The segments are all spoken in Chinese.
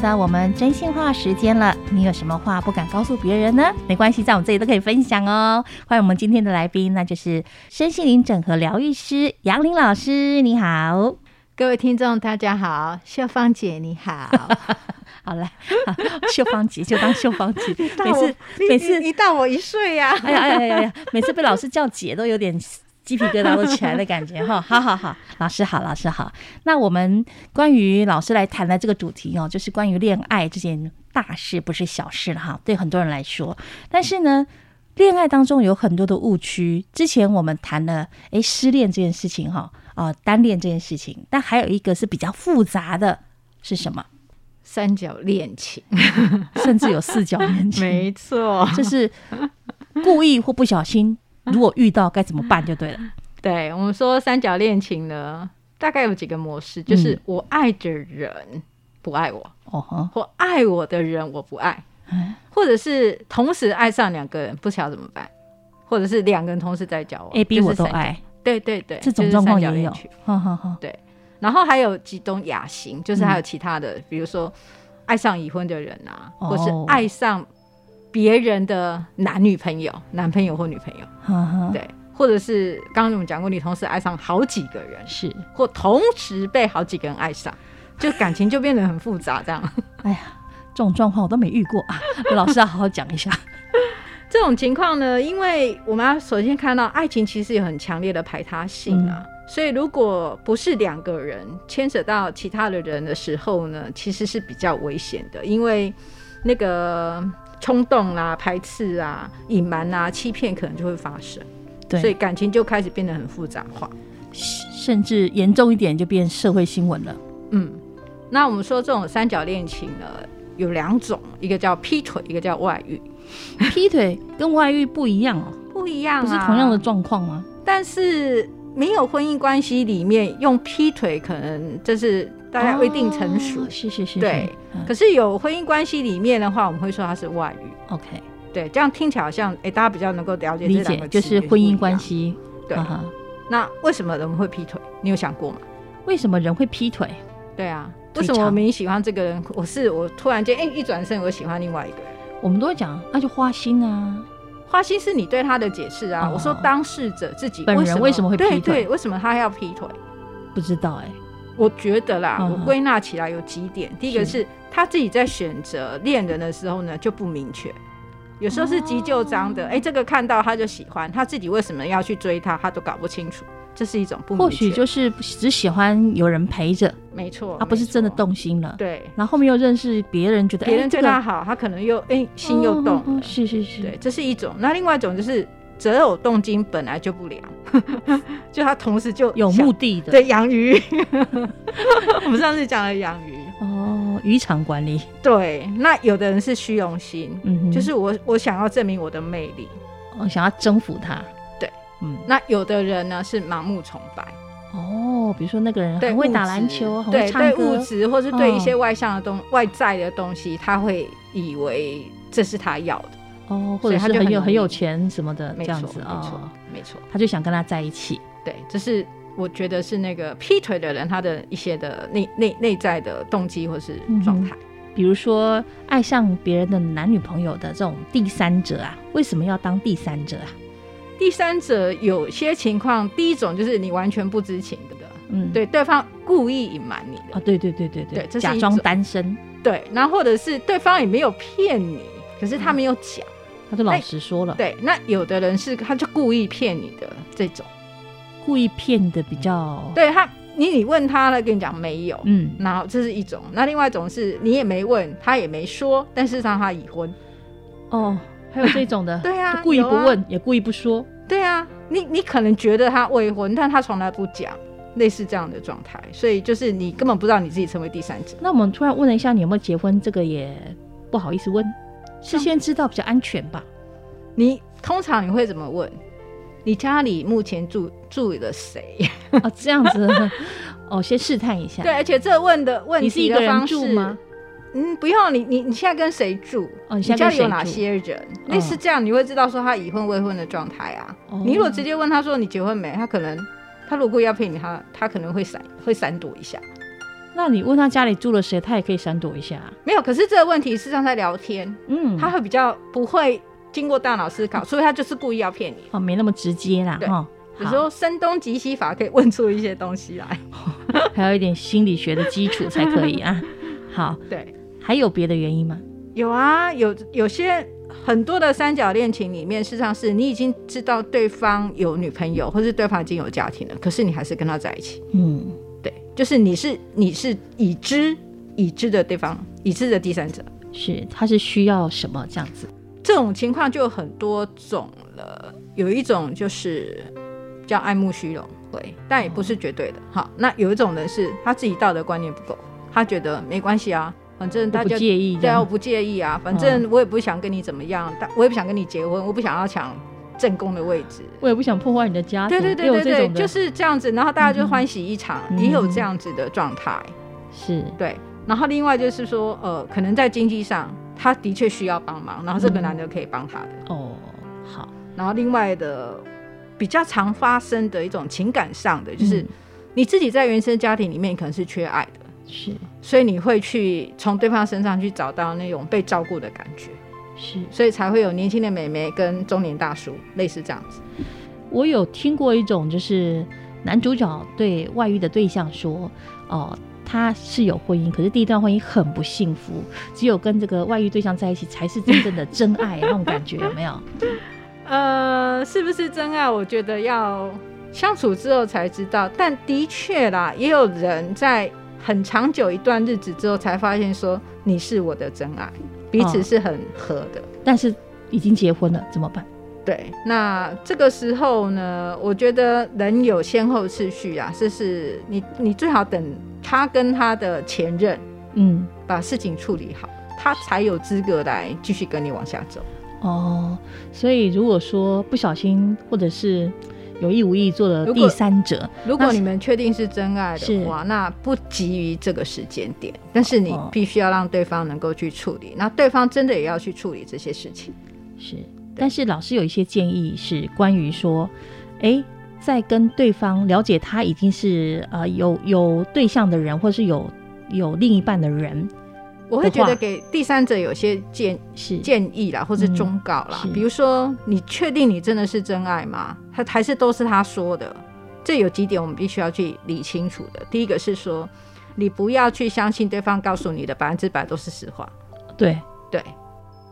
到我们真心话时间了，你有什么话不敢告诉别人呢？没关系，在我们这里都可以分享哦。欢迎我们今天的来宾，那就是身心灵整合疗愈师杨玲老师，你好，各位听众大家好，秀芳姐你好，好了，秀芳姐就当秀芳姐，每次每次你大我一岁呀，哎呀哎呀哎呀，每次被老师叫姐都有点。鸡皮疙瘩都起来的感觉哈，好好好，老师好，老师好。那我们关于老师来谈的这个主题哦，就是关于恋爱这件大事，不是小事了哈。对很多人来说，但是呢，恋爱当中有很多的误区。之前我们谈了，诶，失恋这件事情哈，啊，单恋这件事情，但还有一个是比较复杂的，是什么？三角恋情，甚至有四角恋情。没错，就是故意或不小心。如果遇到该怎么办就对了。对，我们说三角恋情呢，大概有几个模式，就是我爱的人不爱我，哦、嗯，或爱我的人我不爱，嗯，或者是同时爱上两个人，不晓得怎么办，或者是两个人同时在交往，A、B 我都爱，对对对，这种状况也有，好好好，对。然后还有几种亚型，就是还有其他的，嗯、比如说爱上已婚的人啊，哦、或是爱上。别人的男女朋友、男朋友或女朋友，对，或者是刚刚我们讲过，女同事爱上好几个人，是，或同时被好几个人爱上，就感情就变得很复杂，这样。哎呀，这种状况我都没遇过啊，老师要好好讲一下。这种情况呢，因为我们要首先看到爱情其实有很强烈的排他性啊，嗯、所以如果不是两个人牵扯到其他的人的时候呢，其实是比较危险的，因为那个。冲动啊，排斥啊，隐瞒啊，欺骗，可能就会发生。对，所以感情就开始变得很复杂化，甚至严重一点就变社会新闻了。嗯，那我们说这种三角恋情呢，有两种，一个叫劈腿，一个叫外遇。劈腿跟外遇不一样哦，不一样啊，不是同样的状况吗？但是没有婚姻关系里面用劈腿，可能这是。大家一定成熟，是是是，对。可是有婚姻关系里面的话，我们会说它是外遇。OK，对，这样听起来好像，哎，大家比较能够了解这两个就是婚姻关系。对，那为什么人会劈腿？你有想过吗？为什么人会劈腿？对啊，为什么我们喜欢这个人？我是我突然间，哎，一转身我喜欢另外一个人。我们都会讲，那就花心啊。花心是你对他的解释啊。我说当事者自己本人为什么会劈腿？为什么他要劈腿？不知道哎。我觉得啦，我归纳起来有几点。第一个是他自己在选择恋人的时候呢，就不明确，有时候是急救章的。哎，这个看到他就喜欢，他自己为什么要去追他，他都搞不清楚。这是一种不明确。或许就是只喜欢有人陪着，没错，他不是真的动心了。对，然后后面又认识别人，觉得别人对他好，他可能又哎心又动。是是是，对，这是一种。那另外一种就是。择偶动机本来就不良，就他同时就有目的的，对养鱼。我们上次讲了养鱼。哦，渔场管理。对，那有的人是虚荣心，嗯哼，就是我我想要证明我的魅力，我想要征服他。对，嗯，那有的人呢是盲目崇拜，哦，比如说那个人很会打篮球，对，对物质或是对一些外向的东外在的东西，他会以为这是他要的。哦，或者他就很有很有钱什么的这样子啊，没错，没错，他就想跟他在一起。对，这是我觉得是那个劈腿的人他的一些的内内内在的动机或是状态。比如说爱上别人的男女朋友的这种第三者啊，为什么要当第三者啊？第三者有些情况，第一种就是你完全不知情的，嗯，对，对方故意隐瞒你的啊，对对对对对，对，假装单身，对，然后或者是对方也没有骗你，可是他没有讲。他就老实说了，对，那有的人是他就故意骗你的这种，故意骗的比较，对他，你你问他了，跟你讲没有，嗯，然后这是一种，那另外一种是你也没问，他也没说，但是让他已婚，哦，还有这种的，对啊，故意不问，也故意不说，对啊，你你可能觉得他未婚，但他从来不讲，类似这样的状态，所以就是你根本不知道你自己成为第三者。那我们突然问了一下，你有没有结婚？这个也不好意思问。事先知道比较安全吧？你通常你会怎么问？你家里目前住住了谁？哦，这样子 哦，先试探一下。对，而且这问的问题的方式，你是一个方式吗？嗯，不用。你你你现在跟谁住？哦，你，你家里有哪些人？类似这样，你会知道说他已婚未婚的状态啊。哦，你如果直接问他说你结婚没？他可能他如果要骗你，他他可能会闪会闪躲一下。那你问他家里住了谁，他也可以闪躲一下。没有，可是这个问题事实上在聊天，嗯，他会比较不会经过大脑思考，所以他就是故意要骗你。哦，没那么直接啦，哈。有时候声东击西法可以问出一些东西来，还有一点心理学的基础才可以啊。好，对，还有别的原因吗？有啊，有有些很多的三角恋情里面，事实上是你已经知道对方有女朋友，或是对方已经有家庭了，可是你还是跟他在一起。嗯，对，就是你是你是已知已知的对方，已知的第三者，是他是需要什么这样子？这种情况就很多种了，有一种就是。叫爱慕虚荣，对，但也不是绝对的。好、哦，那有一种人是他自己道德观念不够，他觉得没关系啊，反正大家不介意，对啊，我不介意啊，反正我也不想跟你怎么样，但、哦、我也不想跟你结婚，我不想要抢正宫的位置，我也不想破坏你的家庭。对对对对对，就是这样子，然后大家就欢喜一场，嗯、也有这样子的状态，是对。然后另外就是说，呃，可能在经济上，他的确需要帮忙，然后这个男的可以帮他的。嗯、哦，好。然后另外的。比较常发生的一种情感上的，就是你自己在原生家庭里面可能是缺爱的，是，所以你会去从对方身上去找到那种被照顾的感觉，是，所以才会有年轻的美眉跟中年大叔类似这样子。我有听过一种，就是男主角对外遇的对象说：“哦、呃，他是有婚姻，可是第一段婚姻很不幸福，只有跟这个外遇对象在一起才是真正的真爱，那种感觉有没有？” 呃，是不是真爱？我觉得要相处之后才知道。但的确啦，也有人在很长久一段日子之后才发现说，你是我的真爱，彼此是很合的。哦，但是已经结婚了，怎么办？对，那这个时候呢，我觉得人有先后次序啊，就是你你最好等他跟他的前任，嗯，把事情处理好，他才有资格来继续跟你往下走。哦，所以如果说不小心或者是有意无意做了第三者，如果，你们确定是真爱的话，那，不急于这个时间点，但是你必须要让对方能够去处理，那对方真的也要去处理这些事情。是，但是老师有一些建议是关于说，哎，在跟对方了解他已经是呃有有对象的人，或是有有另一半的人。我会觉得给第三者有些建是建议啦，或是忠告啦。嗯、比如说，你确定你真的是真爱吗？他还是都是他说的？这有几点我们必须要去理清楚的。第一个是说，你不要去相信对方告诉你的百分之百都是实话。对对。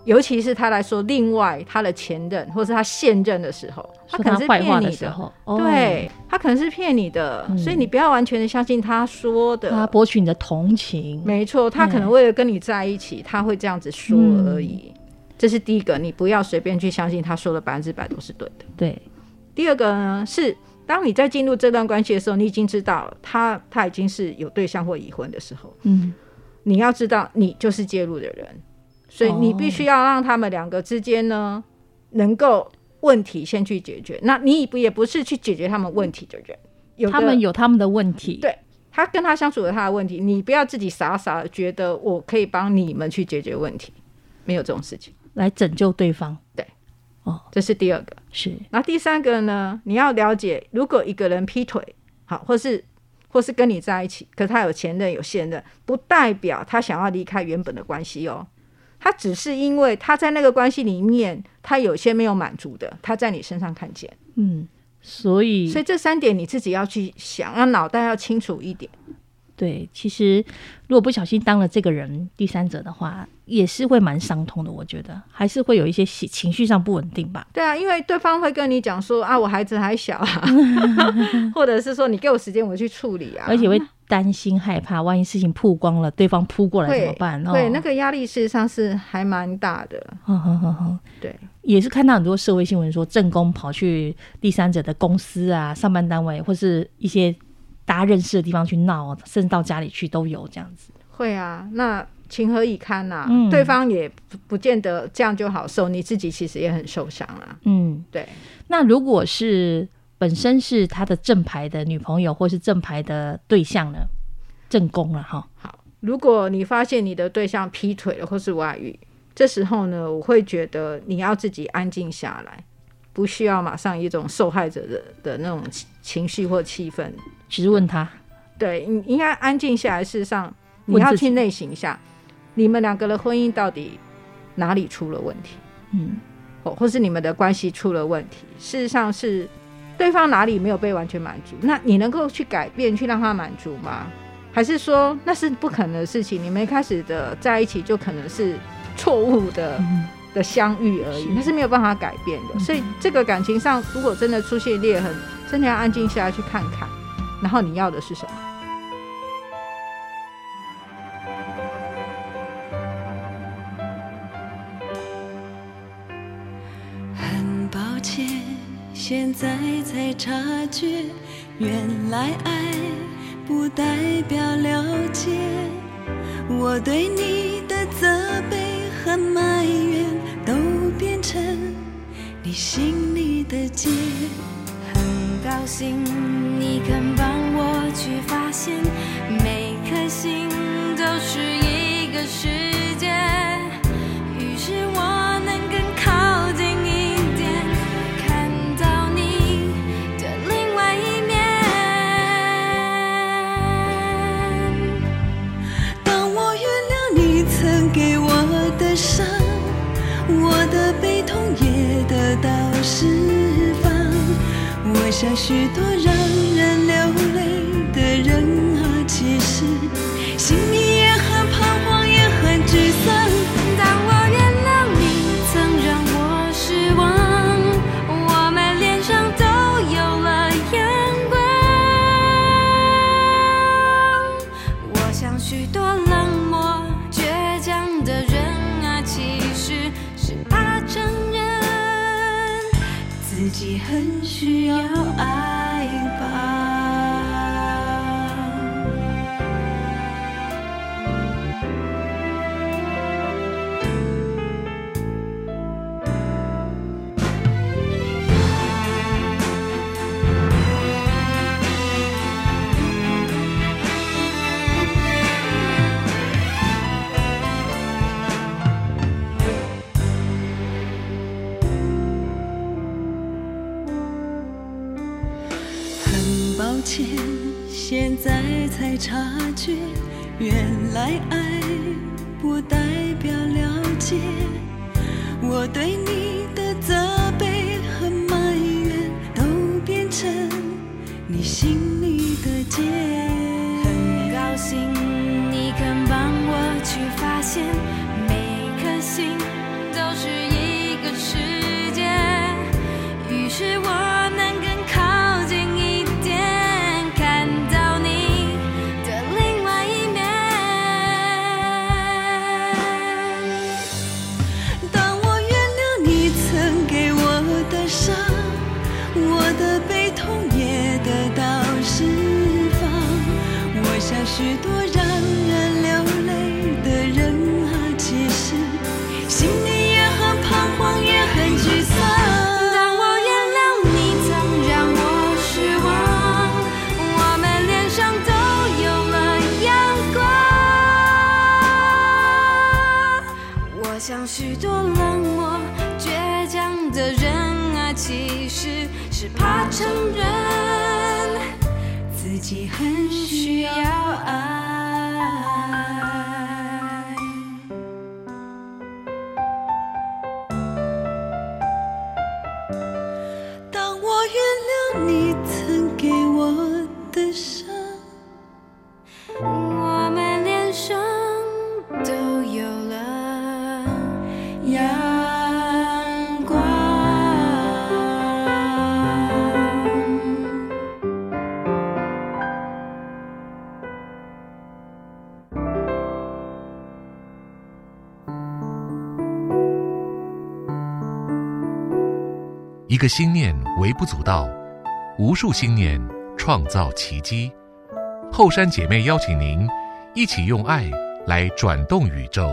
尤其是他来说，另外他的前任或是他现任的时候，他可能是骗你的，哦、对他可能是骗你的，嗯、所以你不要完全的相信他说的。他博取你的同情，没错，他可能为了跟你在一起，他会这样子说而已。嗯、这是第一个，你不要随便去相信他说的百分之百都是对的。对，第二个呢是，当你在进入这段关系的时候，你已经知道他他已经是有对象或已婚的时候，嗯，你要知道你就是介入的人。所以你必须要让他们两个之间呢，能够问题先去解决。那你不也不是去解决他们问题的人，有他们有他们的问题。对，他跟他相处有他的问题，你不要自己傻傻的觉得我可以帮你们去解决问题，没有这种事情，来拯救对方。对，哦，这是第二个。是，那第三个呢？你要了解，如果一个人劈腿，好，或是或是跟你在一起，可是他有前任有现任，不代表他想要离开原本的关系哦。他只是因为他在那个关系里面，他有些没有满足的，他在你身上看见，嗯，所以所以这三点你自己要去想，让脑袋要清楚一点。对，其实如果不小心当了这个人第三者的话，也是会蛮伤痛的。我觉得还是会有一些情绪上不稳定吧。对啊，因为对方会跟你讲说啊，我孩子还小啊，或者是说你给我时间，我去处理啊，而且会担心害怕，万一事情曝光了，对方扑过来怎么办？对，对，那个压力事实上是还蛮大的。对，也是看到很多社会新闻说，正宫跑去第三者的公司啊、上班单位或是一些。大家认识的地方去闹，甚至到家里去都有这样子。会啊，那情何以堪呐、啊？嗯、对方也不不见得这样就好受，你自己其实也很受伤啊。嗯，对。那如果是本身是他的正牌的女朋友，或是正牌的对象呢？正宫了哈。好，如果你发现你的对象劈腿了，或是外遇，这时候呢，我会觉得你要自己安静下来，不需要马上一种受害者的的那种情绪或气氛。质问他，对，你应该安静下来。事实上，你要去内省一下，你们两个的婚姻到底哪里出了问题？嗯，或或是你们的关系出了问题？事实上是对方哪里没有被完全满足？那你能够去改变，去让他满足吗？还是说那是不可能的事情？你们一开始的在一起就可能是错误的的相遇而已，那是没有办法改变的。所以这个感情上，如果真的出现裂痕，真的要安静下来去看看，然后你要的是什么？很抱歉，现在才察觉，原来爱。不代表了解，我对你的责备和埋怨都变成你心里的结。很高兴你肯下许多人。前现在才察觉，原来爱不代表了解。我对你的责备和埋怨，都变成你心一个心念微不足道，无数心念创造奇迹。后山姐妹邀请您一起用爱来转动宇宙。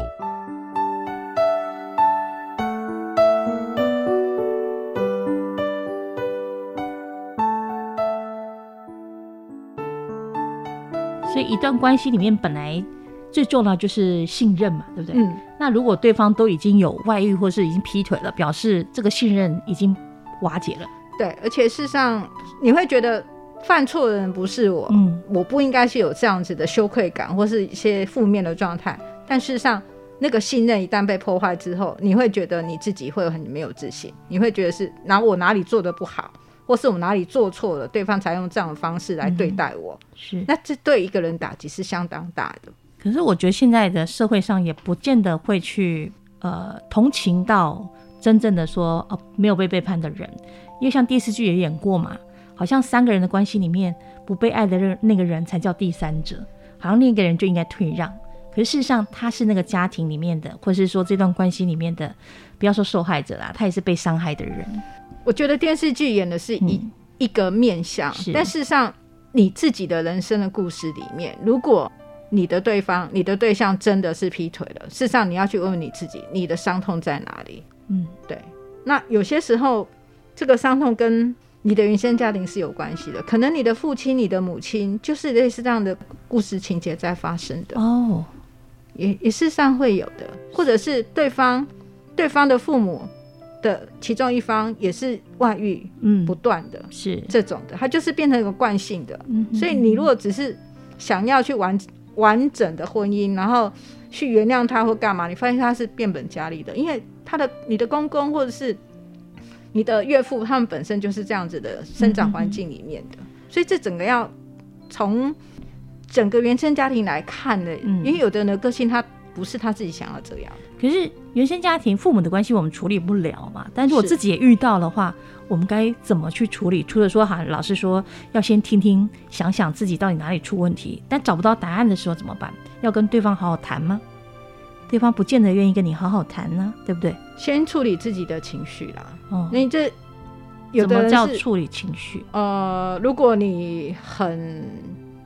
所以，一段关系里面本来最重要就是信任嘛，对不对？嗯。那如果对方都已经有外遇或是已经劈腿了，表示这个信任已经。瓦解了，对，而且事实上你会觉得犯错的人不是我，嗯，我不应该是有这样子的羞愧感或是一些负面的状态。但事实上，那个信任一旦被破坏之后，你会觉得你自己会很没有自信，你会觉得是哪我哪里做的不好，或是我哪里做错了，对方才用这样的方式来对待我。嗯、是，那这对一个人打击是相当大的。可是我觉得现在的社会上也不见得会去呃同情到真正的说哦、呃、没有被背叛的人，因为像电视剧也演过嘛。好像三个人的关系里面，不被爱的人那个人才叫第三者，好像另一个人就应该退让。可是事实上，他是那个家庭里面的，或是说这段关系里面的，不要说受害者啦，他也是被伤害的人。我觉得电视剧演的是一、嗯、一个面相，但事实上，你自己的人生的故事里面，如果你的对方、你的对象真的是劈腿了，事实上你要去问问你自己，你的伤痛在哪里？嗯，对。那有些时候，这个伤痛跟你的原生家庭是有关系的，可能你的父亲、你的母亲就是类似这样的故事情节在发生的哦，也也事实上会有的，或者是对方对方的父母的其中一方也是外遇，嗯，不断的，是。这种的，它就是变成一个惯性的，嗯，所以你如果只是想要去完完整的婚姻，然后去原谅他或干嘛，你发现他是变本加厉的，因为他的你的公公或者是。你的岳父他们本身就是这样子的生长环境里面的，嗯，所以这整个要从整个原生家庭来看的，嗯，因为有的人的个性他不是他自己想要这样。可是原生家庭父母的关系我们处理不了嘛，但是我自己也遇到的话，我们该怎么去处理？除了说哈，老师说要先听听，想想自己到底哪里出问题，但找不到答案的时候怎么办？要跟对方好好谈吗？对方不见得愿意跟你好好谈呢，对不对？先处理自己的情绪啦。哦，你这有的人什么叫处理情绪？呃，如果你很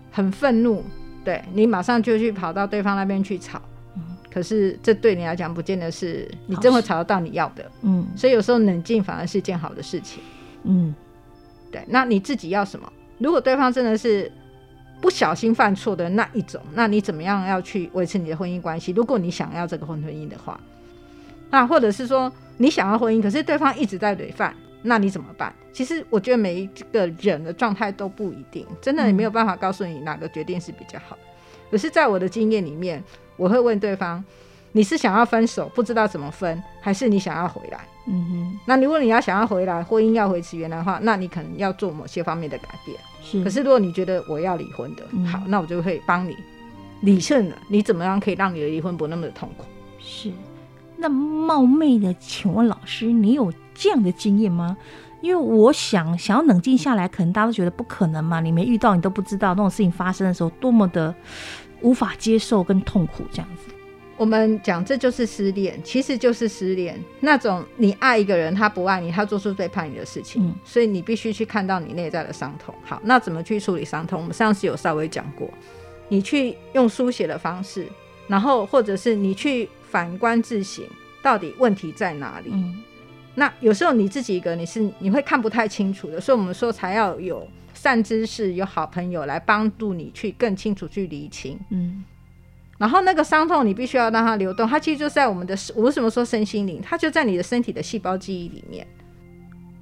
很愤怒，对，你马上就去跑到对方那边去吵。嗯，可是这对你来讲，不见得是你真会吵得到你要的。嗯，所以有时候冷静反而是件好的事情。嗯，对。那你自己要什么？如果对方真的是。不小心犯错的那一种，那你怎么样要去维持你的婚姻关系？如果你想要这个婚婚姻的话，那或者是说你想要婚姻，可是对方一直在累犯，那你怎么办？其实我觉得每一个人的状态都不一定，真的也没有办法告诉你哪个决定是比较好。可是在我的经验里面，我会问对方：你是想要分手，不知道怎么分，还是你想要回来？嗯哼。那如果你要想要回来，婚姻要维持原来的话，那你可能要做某些方面的改变。是，可是如果你觉得我要离婚的，嗯，好，那我就会帮你理顺了。你怎么样可以让你的离婚不那么的痛苦？是。那冒昧的请问老师，你有这样的经验吗？因为我想想要冷静下来，可能大家都觉得不可能嘛。你没遇到，你都不知道那种事情发生的时候多么的无法接受跟痛苦，这样子。我们讲这就是失恋，其实就是失恋那种你爱一个人，他不爱你，他做出背叛你的事情，嗯、所以你必须去看到你内在的伤痛。好，那怎么去处理伤痛？我们上次有稍微讲过，你去用书写的方式，然后或者是你去反观自省，到底问题在哪里？嗯、那有时候你自己一个你是你会看不太清楚的，所以我们说才要有善知识、有好朋友来帮助你去更清楚去厘清。嗯。然后那个伤痛，你必须要让它流动，它其实就在我们的，我为什么说身心灵？它就在你的身体的细胞记忆里面。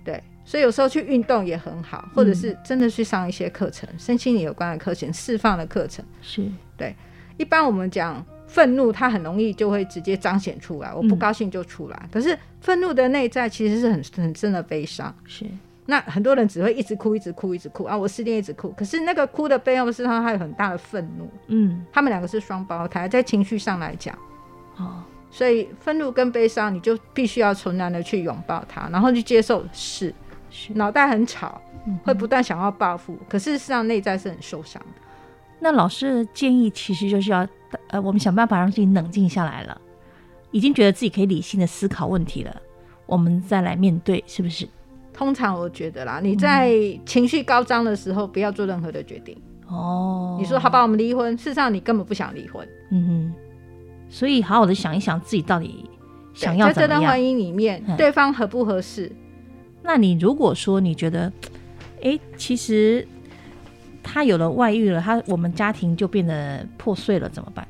对，所以有时候去运动也很好，或者是真的去上一些课程，嗯、身心灵有关的课程、释放的课程。是对。一般我们讲愤怒，它很容易就会直接彰显出来，我不高兴就出来。嗯、可是愤怒的内在其实是很很深的悲伤。是。那很多人只会一直哭，一直哭，一直哭啊！我失恋一直哭，可是那个哭的背后，是他还有很大的愤怒。嗯，他们两个是双胞胎，在情绪上来讲，哦，所以愤怒跟悲伤，你就必须要纯然的去拥抱它，然后去接受是，是脑袋很吵，会不断想要报复，嗯、可是事实上内在是很受伤的。那老师的建议其实就是要，呃，我们想办法让自己冷静下来了，已经觉得自己可以理性的思考问题了，我们再来面对，是不是？通常我觉得啦，你在情绪高涨的时候，不要做任何的决定。哦，你说好吧，我们离婚。事实上，你根本不想离婚。嗯哼。所以，好好的想一想，自己到底想要。在这段婚姻里面，嗯、对方合不合适？那你如果说你觉得，哎、欸，其实他有了外遇了，他我们家庭就变得破碎了，怎么办？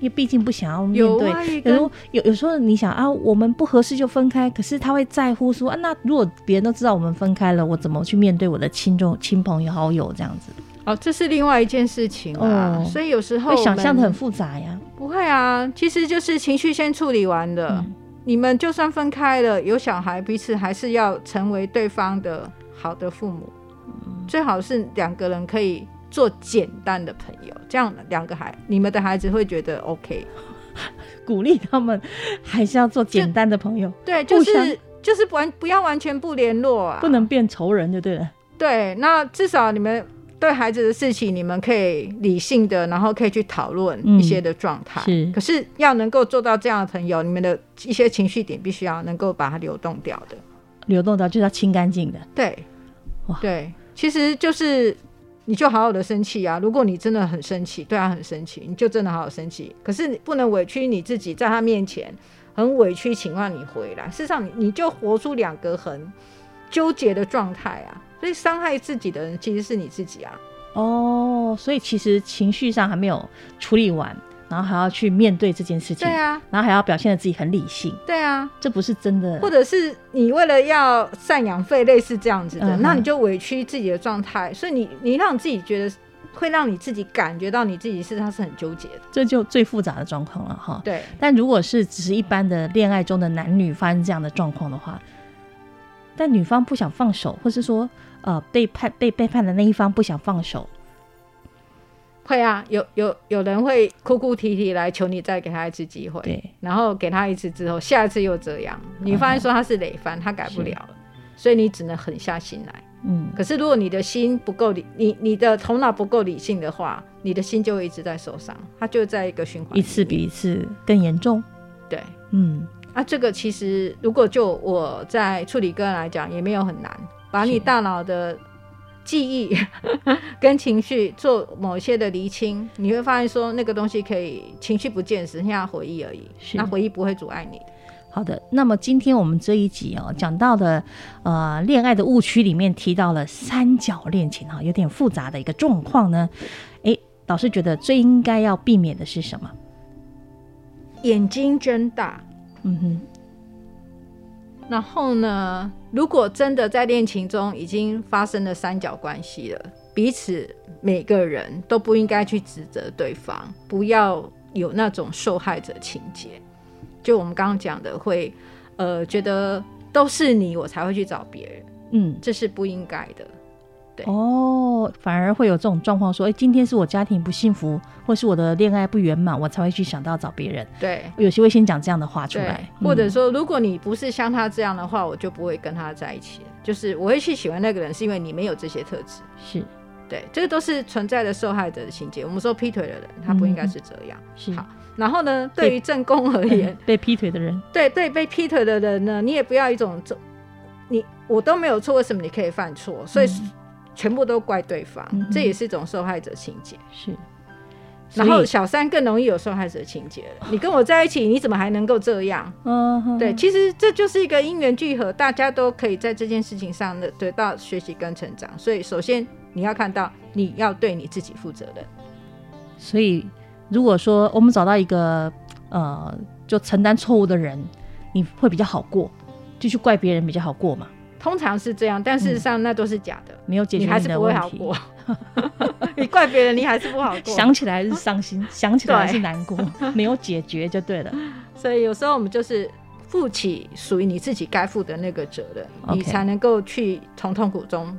因为毕竟不想要面对。有啊，有时候有有时候你想啊，我们不合适就分开，可是他会在乎说啊，那如果别人都知道我们分开了，我怎么去面对我的亲众、亲朋友、好友这样子？哦，这是另外一件事情啊。哦、所以有时候会想象的很复杂呀。不会啊，其实就是情绪先处理完的。嗯、你们就算分开了，有小孩，彼此还是要成为对方的好的父母。嗯、最好是两个人可以。做简单的朋友，这样两个孩，你们的孩子会觉得 OK，鼓励他们还是要做简单的朋友。对，就是就是完不要完全不联络啊，不能变仇人就对了。对，那至少你们对孩子的事情，你们可以理性的，然后可以去讨论一些的状态。嗯、是，可是要能够做到这样的朋友，你们的一些情绪点必须要能够把它流动掉的，流动掉就是要清干净的。对，哇，对，其实就是。你就好好的生气啊！如果你真的很生气，对他很生气，你就真的好好生气。可是你不能委屈你自己，在他面前很委屈，请让你回来。事实上，你你就活出两个很纠结的状态啊！所以伤害自己的人其实是你自己啊！哦，所以其实情绪上还没有处理完。然后还要去面对这件事情，对啊，然后还要表现的自己很理性，对啊，这不是真的，或者是你为了要赡养费，类似这样子的，嗯、那你就委屈自己的状态，所以你你让自己觉得，会让你自己感觉到你自己是他是很纠结的，这就最复杂的状况了哈。对，但如果是只是一般的恋爱中的男女发生这样的状况的话，但女方不想放手，或是说呃背叛被背叛的那一方不想放手。会啊，有有有人会哭哭啼啼来求你再给他一次机会，对，然后给他一次之后，下一次又这样，你发现说他是累犯，他改不了。了，所以你只能狠下心来。嗯，可是如果你的心不够理，你你的头脑不够理性的话，你的心就会一直在受伤，他就在一个循环，一次比一次更严重。对，嗯，啊，这个其实如果就我在处理个案来讲，也没有很难，把你大脑的。记忆跟情绪做某些的厘清，你会发现说那个东西可以情绪不见，只剩下回忆而已。那回忆不会阻碍你。好的，那么今天我们这一集哦讲到的呃恋爱的误区里面提到了三角恋情哈，有点复杂的一个状况呢。诶，老师觉得最应该要避免的是什么？眼睛睁大。嗯哼。然后呢，如果真的在恋情中已经发生了三角关系了，彼此每个人都不应该去指责对方，不要有那种受害者情节。就我们刚刚讲的，会呃觉得都是你，我才会去找别人，嗯，这是不应该的。哦，反而会有这种状况，说，哎，今天是我家庭不幸福，或是我的恋爱不圆满，我才会去想到找别人。对，有些会先讲这样的话出来，或者说，如果你不是像他这样的话，我就不会跟他在一起。就是我会去喜欢那个人，是因为你没有这些特质。是，对，这个都是存在的受害者的情节。我们说劈腿的人，他不应该是这样。是好，然后呢，对于正宫而言，被劈腿的人，对对，被劈腿的人呢，你也不要一种这，你我都没有错，为什么你可以犯错？所以。全部都怪对方，嗯、这也是一种受害者情节。是，然后小三更容易有受害者情节了。你跟我在一起，你怎么还能够这样？嗯，对，其实这就是一个因缘聚合，大家都可以在这件事情上的得到学习跟成长。所以，首先你要看到，你要对你自己负责任。所以，如果说我们找到一个呃，就承担错误的人，你会比较好过，就去怪别人比较好过嘛。通常是这样，但事实上那都是假的，嗯、没有解决你，还是不会好过。你怪别人，你还是不好过。想起来是伤心，想起来是难过，没有解决就对了。所以有时候我们就是负起属于你自己该负的那个责任.你才能够去从痛苦中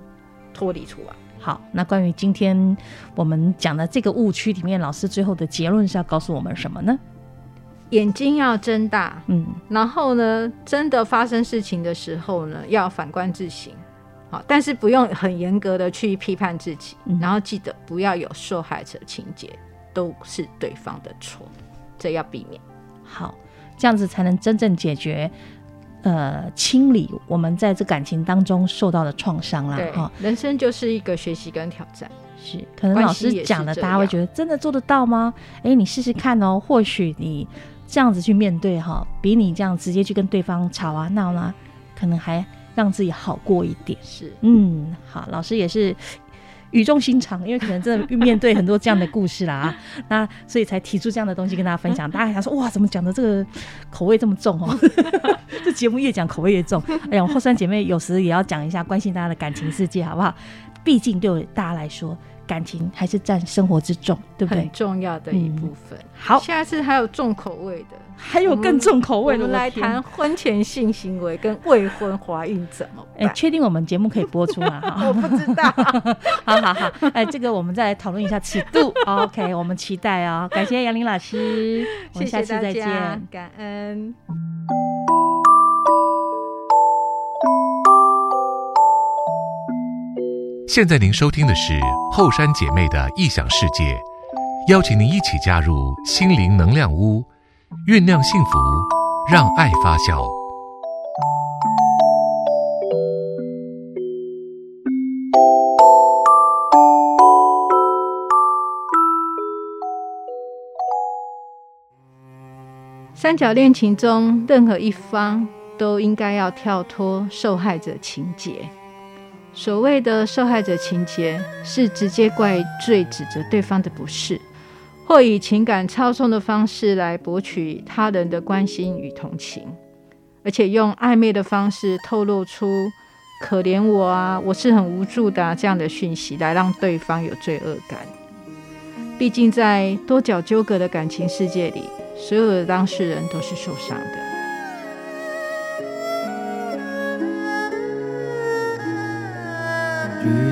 脱离出来。好，那关于今天我们讲的这个误区里面，老师最后的结论是要告诉我们什么呢？眼睛要睁大，嗯，然后呢，真的发生事情的时候呢，要反观自省，好，但是不用很严格的去批判自己，嗯、然后记得不要有受害者情节，都是对方的错，这要避免。好，这样子才能真正解决，呃，清理我们在这感情当中受到的创伤啦。对，哦、人生就是一个学习跟挑战，是，可能老师讲的，大家会觉得真的做得到吗？哎，你试试看哦，或许你。这样子去面对哈，比你这样直接去跟对方吵啊闹啊，可能还让自己好过一点。是，嗯，好，老师也是语重心长，因为可能真的面对很多这样的故事啦啊，那所以才提出这样的东西跟大家分享。大家还想说哇，怎么讲的这个口味这么重哦？这节目越讲口味越重。哎呀，我后三姐妹有时也要讲一下，关心大家的感情世界，好不好？毕竟对大家来说。感情还是占生活之重，对不对？很重要的一部分。嗯、好，下次还有重口味的，还有更重口味的。我们来谈婚前性行为跟未婚怀孕怎么办？哎，确定我们节目可以播出吗？我不知道。好好好，哎，这个我们再来讨论一下尺度。OK，我们期待哦。感谢杨林老师，我们下次再见，感恩。现在您收听的是后山姐妹的异想世界，邀请您一起加入心灵能量屋，酝酿幸福，让爱发酵。三角恋情中，任何一方都应该要跳脱受害者情节。所谓的受害者情节，是直接怪罪、指责对方的不是，或以情感操纵的方式来博取他人的关心与同情，而且用暧昧的方式透露出“可怜我啊，我是很无助的”这样的讯息，来让对方有罪恶感。毕竟，在多角纠葛的感情世界里，所有的当事人都是受伤的。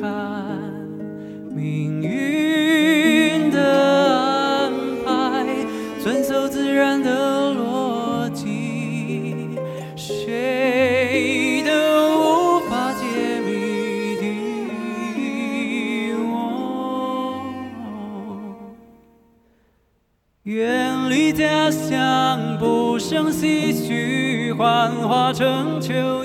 看，命运的安排，遵守自然的逻辑，谁都无法解谜底。我远离家乡，不胜唏嘘，幻化成秋